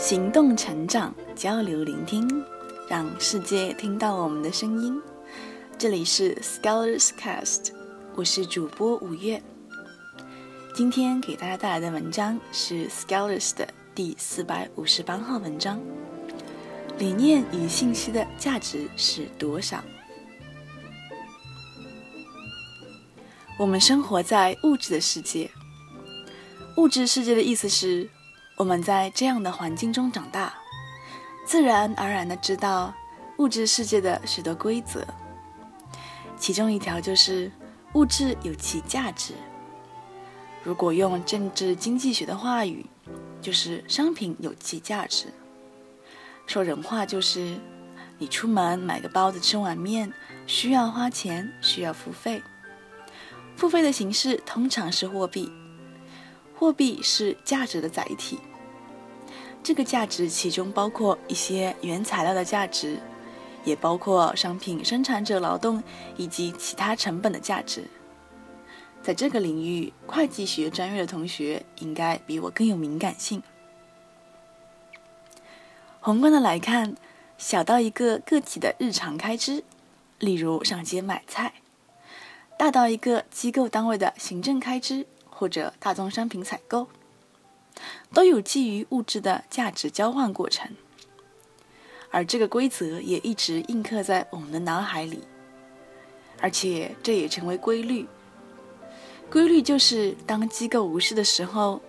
行动、成长、交流、聆听，让世界听到我们的声音。这里是 Scholars Cast，我是主播五月。今天给大家带来的文章是 Scholars 的第四百五十八号文章：理念与信息的价值是多少？我们生活在物质的世界。物质世界的意思是，我们在这样的环境中长大，自然而然的知道物质世界的许多规则。其中一条就是物质有其价值。如果用政治经济学的话语，就是商品有其价值。说人话就是，你出门买个包子、吃碗面，需要花钱，需要付费。付费的形式通常是货币。货币是价值的载体，这个价值其中包括一些原材料的价值，也包括商品生产者劳动以及其他成本的价值。在这个领域，会计学专业的同学应该比我更有敏感性。宏观的来看，小到一个个体的日常开支，例如上街买菜，大到一个机构单位的行政开支。或者大宗商品采购，都有基于物质的价值交换过程，而这个规则也一直印刻在我们的脑海里，而且这也成为规律。规律就是当机构无视的时候，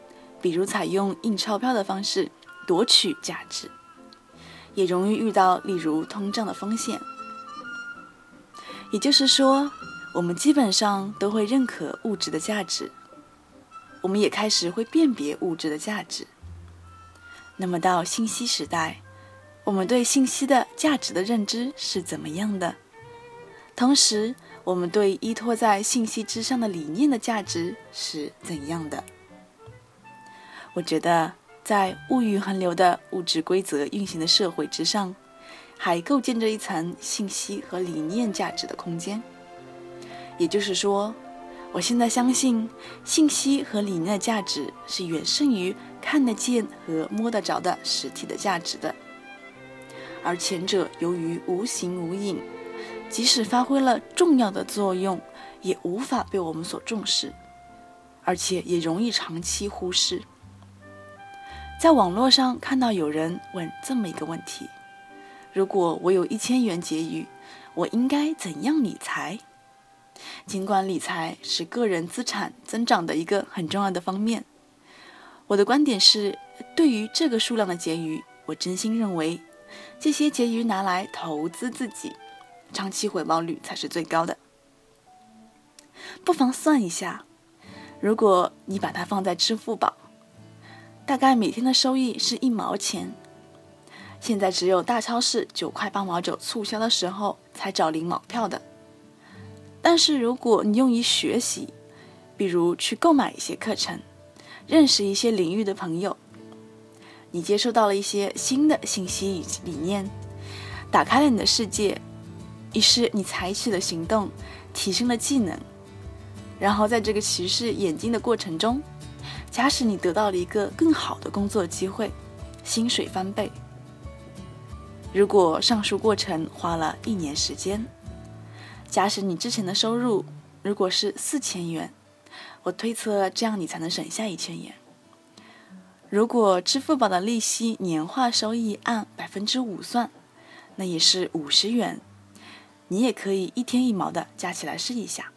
比如采用印钞票的方式夺取价值，也容易遇到例如通胀的风险。也就是说，我们基本上都会认可物质的价值。我们也开始会辨别物质的价值。那么到信息时代，我们对信息的价值的认知是怎么样的？同时，我们对依托在信息之上的理念的价值是怎样的？我觉得，在物欲横流的物质规则运行的社会之上，还构建着一层信息和理念价值的空间。也就是说。我现在相信，信息和理念的价值是远胜于看得见和摸得着的实体的价值的。而前者由于无形无影，即使发挥了重要的作用，也无法被我们所重视，而且也容易长期忽视。在网络上看到有人问这么一个问题：如果我有一千元结余，我应该怎样理财？尽管理财是个人资产增长的一个很重要的方面，我的观点是，对于这个数量的结余，我真心认为，这些结余拿来投资自己，长期回报率才是最高的。不妨算一下，如果你把它放在支付宝，大概每天的收益是一毛钱。现在只有大超市九块八毛九促销的时候才找零毛票的。但是如果你用于学习，比如去购买一些课程，认识一些领域的朋友，你接受到了一些新的信息与理念，打开了你的世界，于是你采取了行动，提升了技能，然后在这个歧视眼睛的过程中，假使你得到了一个更好的工作机会，薪水翻倍。如果上述过程花了一年时间。假使你之前的收入如果是四千元，我推测这样你才能省下一千元。如果支付宝的利息年化收益按百分之五算，那也是五十元。你也可以一天一毛的加起来试一下。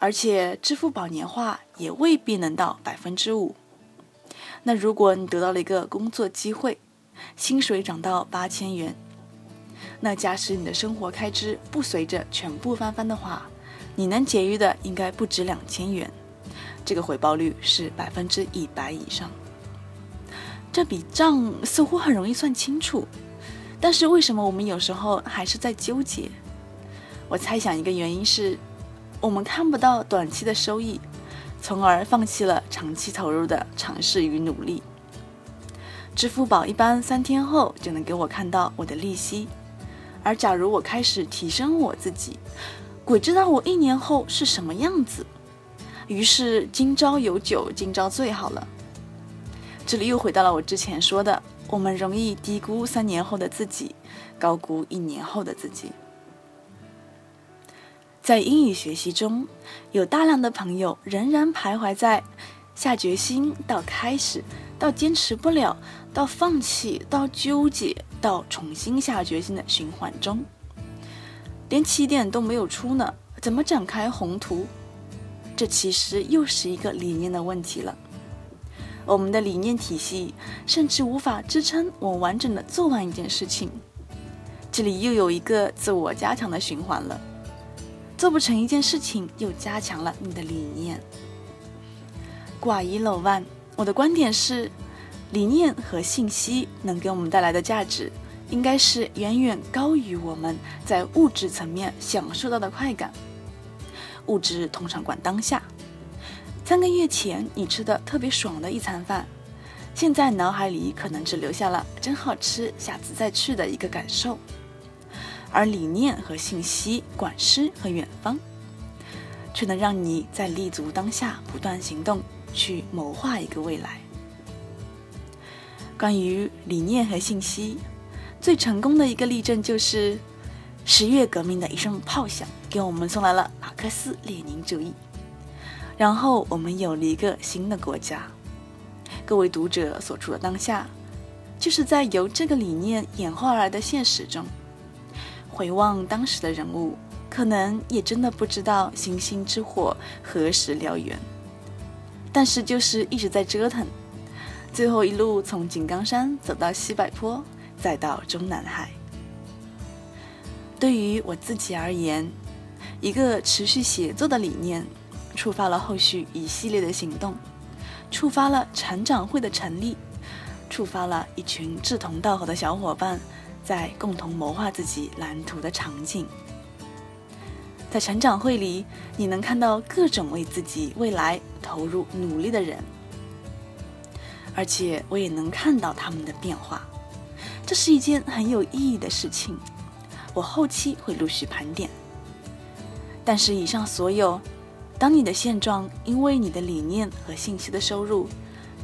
而且支付宝年化也未必能到百分之五。那如果你得到了一个工作机会，薪水涨到八千元。那假使你的生活开支不随着全部翻番的话，你能节约的应该不止两千元，这个回报率是百分之一百以上。这笔账似乎很容易算清楚，但是为什么我们有时候还是在纠结？我猜想一个原因是，我们看不到短期的收益，从而放弃了长期投入的尝试与努力。支付宝一般三天后就能给我看到我的利息。而假如我开始提升我自己，鬼知道我一年后是什么样子。于是今朝有酒今朝醉好了。这里又回到了我之前说的，我们容易低估三年后的自己，高估一年后的自己。在英语学习中，有大量的朋友仍然徘徊在下决心到开始，到坚持不了，到放弃，到纠结，到重新下决心的循环中，连起点都没有出呢，怎么展开宏图？这其实又是一个理念的问题了。我们的理念体系甚至无法支撑我完整的做完一件事情，这里又有一个自我加强的循环了。做不成一件事情，又加强了你的理念。寡一漏万，我的观点是，理念和信息能给我们带来的价值，应该是远远高于我们在物质层面享受到的快感。物质通常管当下。三个月前你吃的特别爽的一餐饭，现在脑海里可能只留下了“真好吃，下次再去”的一个感受。而理念和信息管诗和远方，却能让你在立足当下，不断行动，去谋划一个未来。关于理念和信息，最成功的一个例证就是十月革命的一声炮响，给我们送来了马克思列宁主义，然后我们有了一个新的国家。各位读者所处的当下，就是在由这个理念演化而来的现实中。回望当时的人物，可能也真的不知道星星之火何时燎原，但是就是一直在折腾，最后一路从井冈山走到西柏坡，再到中南海。对于我自己而言，一个持续写作的理念，触发了后续一系列的行动，触发了成长会的成立，触发了一群志同道合的小伙伴。在共同谋划自己蓝图的场景，在成长会里，你能看到各种为自己未来投入努力的人，而且我也能看到他们的变化，这是一件很有意义的事情。我后期会陆续盘点。但是以上所有，当你的现状因为你的理念和信息的收入，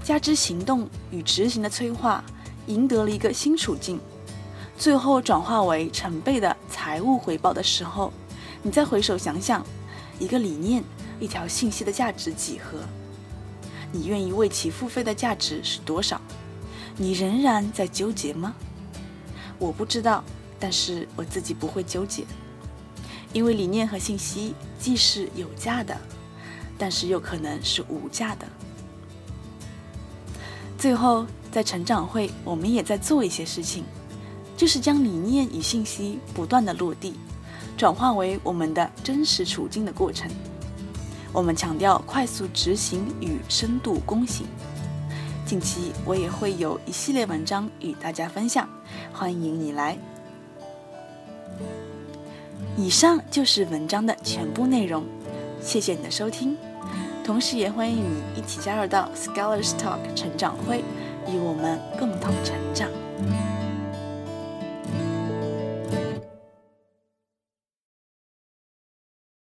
加之行动与执行的催化，赢得了一个新处境。最后转化为成倍的财务回报的时候，你再回首想想，一个理念、一条信息的价值几何？你愿意为其付费的价值是多少？你仍然在纠结吗？我不知道，但是我自己不会纠结，因为理念和信息既是有价的，但是又可能是无价的。最后，在成长会，我们也在做一些事情。就是将理念与信息不断的落地，转化为我们的真实处境的过程。我们强调快速执行与深度躬行。近期我也会有一系列文章与大家分享，欢迎你来。以上就是文章的全部内容，谢谢你的收听，同时也欢迎你一起加入到 Scholars Talk 成长会，与我们共同成长。